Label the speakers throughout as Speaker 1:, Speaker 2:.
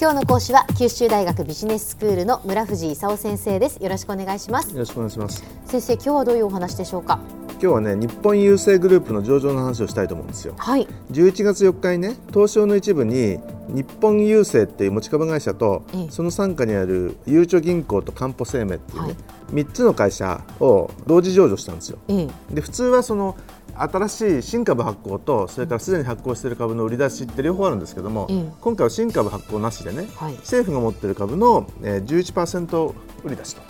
Speaker 1: 今日の講師は九州大学ビジネススクールの村藤勲先生です。よろしくお願いします。
Speaker 2: よろしくお願いします。
Speaker 1: 先生今日はどういうお話でしょうか？
Speaker 2: 今日はね日本郵政グループの上場の話をしたいと思うんですよ。
Speaker 1: はい。
Speaker 2: 11月4日にね東証の一部に日本郵政っていう持ち株会社と、
Speaker 1: ええ。
Speaker 2: その傘下にあるゆうちょ銀行とかんぽ生命っていうね、
Speaker 1: はい。
Speaker 2: 3つの会社を同時上場したんですよ。
Speaker 1: ええ。
Speaker 2: で普通はその新しい新株発行とそれからすでに発行している株の売り出しって両方あるんですけども、
Speaker 1: ええ。
Speaker 2: 今回は新株発行なしでね、
Speaker 1: はい。
Speaker 2: 政府が持っている株のえー11%売り出しと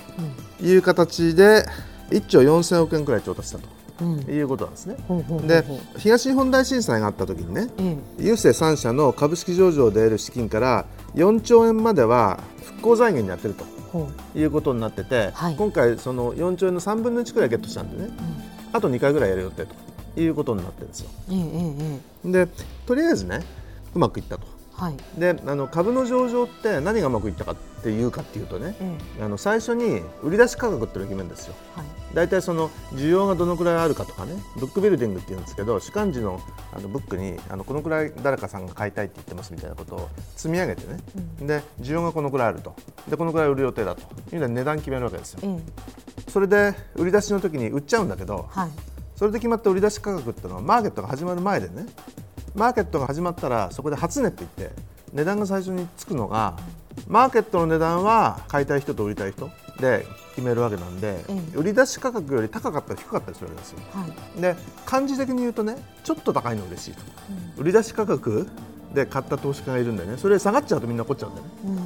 Speaker 1: うん。
Speaker 2: いう形で1兆4000億円くらい調達したと。
Speaker 1: うん
Speaker 2: いうことなんですね。で東日本大震災があった時にね
Speaker 1: ええ。
Speaker 2: 郵政3社の株式上場で得る資金から4兆円までは復興財源にやってると
Speaker 1: ほ
Speaker 2: いうことになってて、
Speaker 1: はい。
Speaker 2: 今回その4兆円の3分の1くらいゲットしたんでね
Speaker 1: う、うん。
Speaker 2: あと2回ぐらいやる予定ということになってるんですよ。でとりあえずねうまくいったと。
Speaker 1: えはい。
Speaker 2: であの株の上場って何がうまくいったかっていうかっていうとね
Speaker 1: ええ。
Speaker 2: あの最初に売り出し価格っていうのを決めるんですよ。
Speaker 1: はい。
Speaker 2: 大体その需要がどのくらいあるかとかねブックビルディングっていうんですけど主幹事のあのブックにあのこのくらい誰かさんが買いたいって言ってますみたいなことを積み上げてね、で需要がこのくらいあると。でこのくらい売る予定だと。いうので値段決めるわけですよ。
Speaker 1: ええ。
Speaker 2: それで売り出しの時に売っちゃうんだけど
Speaker 1: はい。
Speaker 2: それで決まった売り出し価格っていうのはマーケットが始まる前でねマーケットが始まったらそこで初値って言って値段が最初につくのがマーケットの値段は買いたい人と売りたい人で決めるわけなんで、
Speaker 1: ええ。
Speaker 2: 売り出し価格より高かったり低かったりするわけですよ。
Speaker 1: はい。
Speaker 2: で漢字的に言うとねちょっと高いの嬉しいと、売り出し価格で買った投資家がいるんでね。それ下がっちゃうとみんな怒っちゃうんでね。
Speaker 1: うん。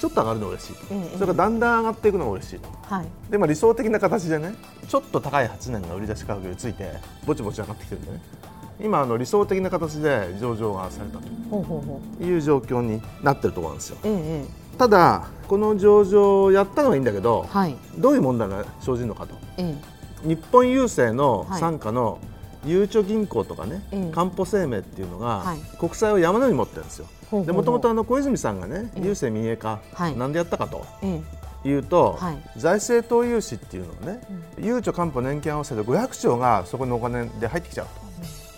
Speaker 2: ちょっと上がるの嬉しいと、
Speaker 1: ええ。
Speaker 2: それからだんだん上がっていくのが嬉しいと。
Speaker 1: はい。
Speaker 2: で、まあ、理想的な形でねちょっと高い8年が売り出し価格についてぼちぼち上がってきてるんでね今あの理想的な形で上場がされたという状況になってるところなんですよ。
Speaker 1: えええ
Speaker 2: ただこの上場をやったのはいいんだけど
Speaker 1: えはい。
Speaker 2: どういう問題が生じるのかと。
Speaker 1: え
Speaker 2: 日本郵政の
Speaker 1: はい。
Speaker 2: 傘下のゆうちょ銀行とかね、
Speaker 1: ええ。
Speaker 2: かんぽ生命っていうのが、
Speaker 1: はい。
Speaker 2: 国債を山のように持ってるんですよ。でもともとあの小泉さんがね、
Speaker 1: ええ。
Speaker 2: 郵政民営化、
Speaker 1: はい。
Speaker 2: なんでやったかと
Speaker 1: ええ。
Speaker 2: いうと、
Speaker 1: はい。
Speaker 2: 財政投融資っていうのをね、ゆうちょかんぽ年金合わせて500兆がそこにお金で入ってきちゃうと。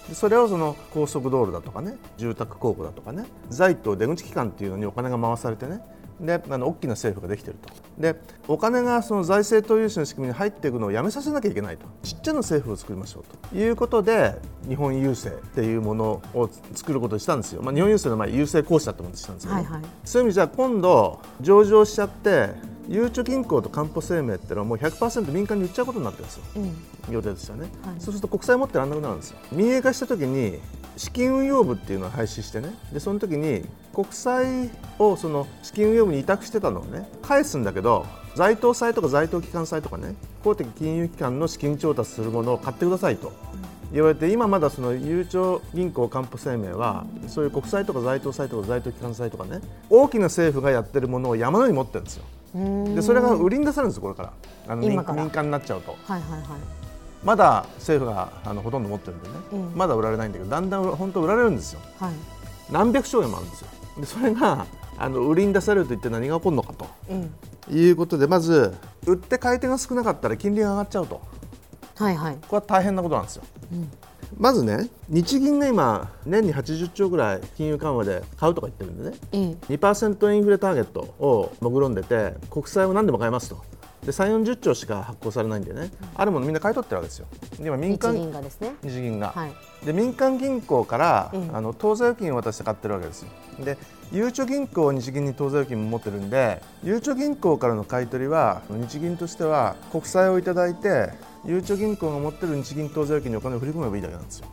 Speaker 2: でそれをその高速道路だとかね住宅公庫だとかね財と出口機関っていうのにお金が回されてねであの大きな政府ができてると。でお金がその財政投融資の仕組みに入っていくのをやめさせなきゃいけないと。ちっちゃな政府を作りましょうということで日本郵政っていうものを作ることにしたんですよ、まあ、日本郵政の前郵政公社ってものにしたんですよね、
Speaker 1: はいはい。
Speaker 2: そういう意味じゃ今度上場しちゃってゆうちょ銀行とかんぽ生命っていうのはもう100%民間に売っちゃうことになってるんですよ。
Speaker 1: ええ
Speaker 2: 予定としてはね、
Speaker 1: はい。
Speaker 2: そうすると国債持ってらんなくなるんですよ。民営化した時に資金運用部っていうのを廃止してね。でその時に国債をその資金運用部に委託してたのをね返すんだけど在当債とか在当機関債とかね公的金融機関の資金調達するものを買ってくださいと言われて今まだそのゆうちょ銀行かんぽ生命はそういう国債とか在当債とか在当機関債とかね大きな政府がやってるものを山のように持ってるんですよでそれが売りに出されるんですよこれから。あの民間になっちゃうと。
Speaker 1: はいはいはい。
Speaker 2: まだ政府があのほとんど持ってるんでね、
Speaker 1: うん。
Speaker 2: まだ売られないんだけどだんだん本当売られるんですよ。
Speaker 1: はい。
Speaker 2: 何百兆円もあるんですよ。でそれがあの売りに出されると一体何が起こるのかと。
Speaker 1: え
Speaker 2: いうことでまず売って買い手が少なかったら金利が上がっちゃうと。
Speaker 1: えはいはい。
Speaker 2: これは大変なことなんですよ、
Speaker 1: ん
Speaker 2: まずね日銀が今年に80兆ぐらい金融緩和で買うとか言ってるんでね。
Speaker 1: ええ。
Speaker 2: 2%インフレターゲットを目論んでて国債を何でも買えますと。で3 4 0兆しか発行されないんでね。あるものみんな買い取ってるわけですよ。で今民
Speaker 1: 日
Speaker 2: 間
Speaker 1: 銀がですね。
Speaker 2: 日銀が、
Speaker 1: はい。
Speaker 2: で民間銀行から、
Speaker 1: ええ。
Speaker 2: あの当座預金を渡して買ってるわけですよ。でゆうちょ銀行日銀に当座預金も持ってるんでゆうちょ銀行からの買い取りは日銀としては国債をいただいてゆうちょ銀行が持ってる日銀当座預金にお金を振り込めばいいだけなんですよ、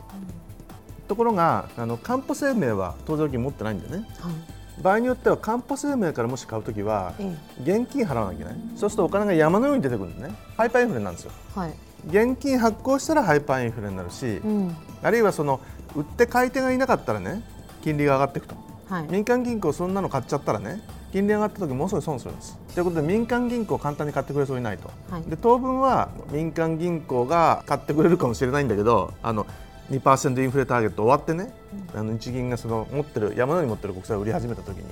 Speaker 2: ところがあのかんぽ生命は当座預金持ってないんでね。
Speaker 1: はい。
Speaker 2: 場合によってはかんぽ生命からもし買うときは
Speaker 1: え
Speaker 2: 現金払わなきゃいけない。そうするとお金が山のように出てくるんでね。ハイパーインフレなんですよ。
Speaker 1: えはい。
Speaker 2: 現金発行したらハイパーインフレになるし、
Speaker 1: うん。
Speaker 2: あるいはその売って買い手がいなかったらね金利が上がっていくと
Speaker 1: はい。
Speaker 2: 民間銀行そんなの買っちゃったらね金利上がった時ものすごい損するんです。ということで民間銀行簡単に買ってくれそうにないと、
Speaker 1: はい。
Speaker 2: で当分は民間銀行が買ってくれるかもしれないんだけどあの2%インフレターゲット終わってね、あの日銀がその持ってる山のように持ってる国債を売り始めた時に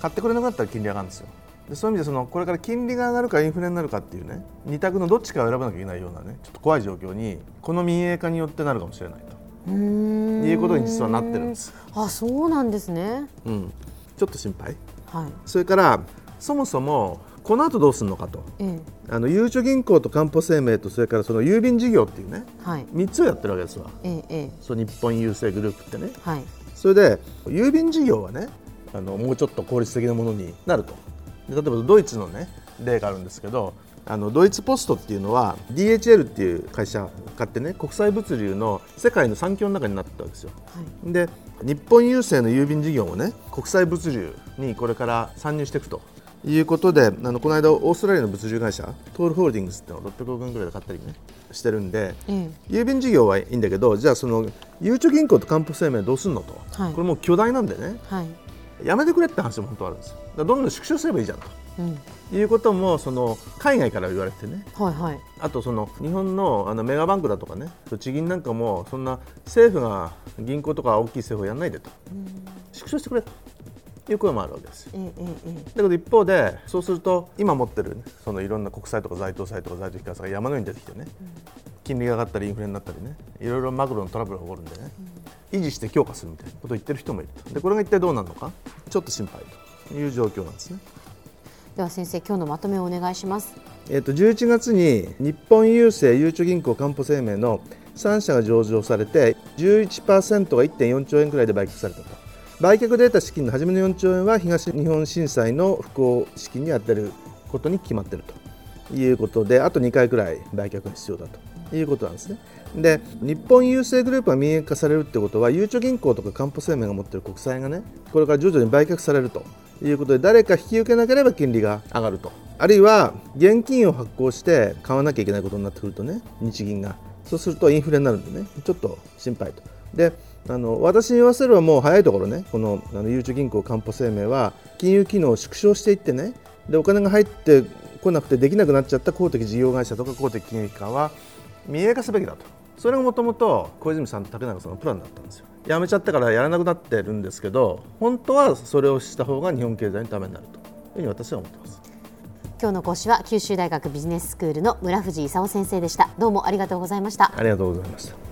Speaker 2: 買ってくれなかったら金利上がるんですよ。でそういう意味でそのこれから金利が上がるかインフレになるかっていうね二択のどっちかを選ばなきゃいけないようなねちょっと怖い状況にこの民営化によってなるかもしれないということに実はなってるんです。
Speaker 1: あそうなんですね。
Speaker 2: うん、ちょっと心配。
Speaker 1: はい。
Speaker 2: それからそもそもこの後どうするのかと。
Speaker 1: え
Speaker 2: あのゆうちょ銀行とかんぽ生命とそれからその郵便事業っていうね
Speaker 1: えはい。
Speaker 2: 3つをやってるわけですわ。
Speaker 1: ええええ。
Speaker 2: そう日本郵政グループってね。
Speaker 1: はい。
Speaker 2: それで郵便事業はねあのもうちょっと効率的なものになると。で例えばドイツのね例があるんですけどあのドイツポストっていうのは DHL っていう会社買ってね国際物流の世界の産業の中になったわけですよ。
Speaker 1: はい。
Speaker 2: で日本郵政の郵便事業もね国際物流にこれから参入していくということであのこの間オーストラリアの物流会社トールホールディングスってのを600億円ぐらいで買ったりねしてるんで
Speaker 1: え
Speaker 2: 郵便事業はいいんだけどじゃあそのゆうちょ銀行とかんぽ生命どうすんのと、
Speaker 1: はい。
Speaker 2: これもう巨大なんでね。
Speaker 1: えはい。
Speaker 2: やめてくれって話も本当はあるんですよ。だどんどん縮小すればいいじゃんと。
Speaker 1: うん
Speaker 2: いうこともその海外から言われてね。
Speaker 1: はいはい。
Speaker 2: あとその日本のあのメガバンクだとかね。地銀なんかもそんな政府が銀行とか大きい政府をやらないでと。縮小してくれと。いう声もあるわけですよ。
Speaker 1: えええええ
Speaker 2: だけど一方でそうすると今持ってる、ね、そのいろんな国債とか在当債とか在当引き換えが山のように出てきてね、金利が上がったりインフレになったりね。いろいろマクロのトラブルが起こるんでね、維持して強化するみたいなことを言ってる人もいると。でこれが一体どうなるのか。ちょっと心配という状況なんですね。
Speaker 1: では先生今日のまとめをお願いします。
Speaker 2: えー、と11月に日本郵政ゆうちょ銀行かんぽ生命の3社が上場されて11%が1.4兆円くらいで売却されたと。売却で得た資金の初めの4兆円は東日本震災の復興資金に充てることに決まっているということであと2回くらい売却が必要だということなんですね。で日本郵政グループが民営化されるってことはゆうちょ銀行とかかんぽ生命が持っている国債がねこれから徐々に売却されると。いうことで誰か引き受けなければ金利が上がると。あるいは現金を発行して買わなきゃいけないことになってくるとね日銀が。そうするとインフレになるんでね。ちょっと心配と。であの私に言わせればもう早いところねこのあのゆうちょ銀行かんぽ生命は金融機能を縮小していってねでお金が入ってこなくてできなくなっちゃった公的事業会社とか公的金融機関は民営化すべきだと。それがもともと小泉さんと竹中さんのプランだったんですよ。やめちゃってからやらなくなってるんですけど本当はそれをした方が日本経済のためになると。いうふうに私は思ってます。
Speaker 1: 今日の講師は九州大学ビジネススクールの村藤勲先生でした。どうもありがとうございました。
Speaker 2: ありがとうございました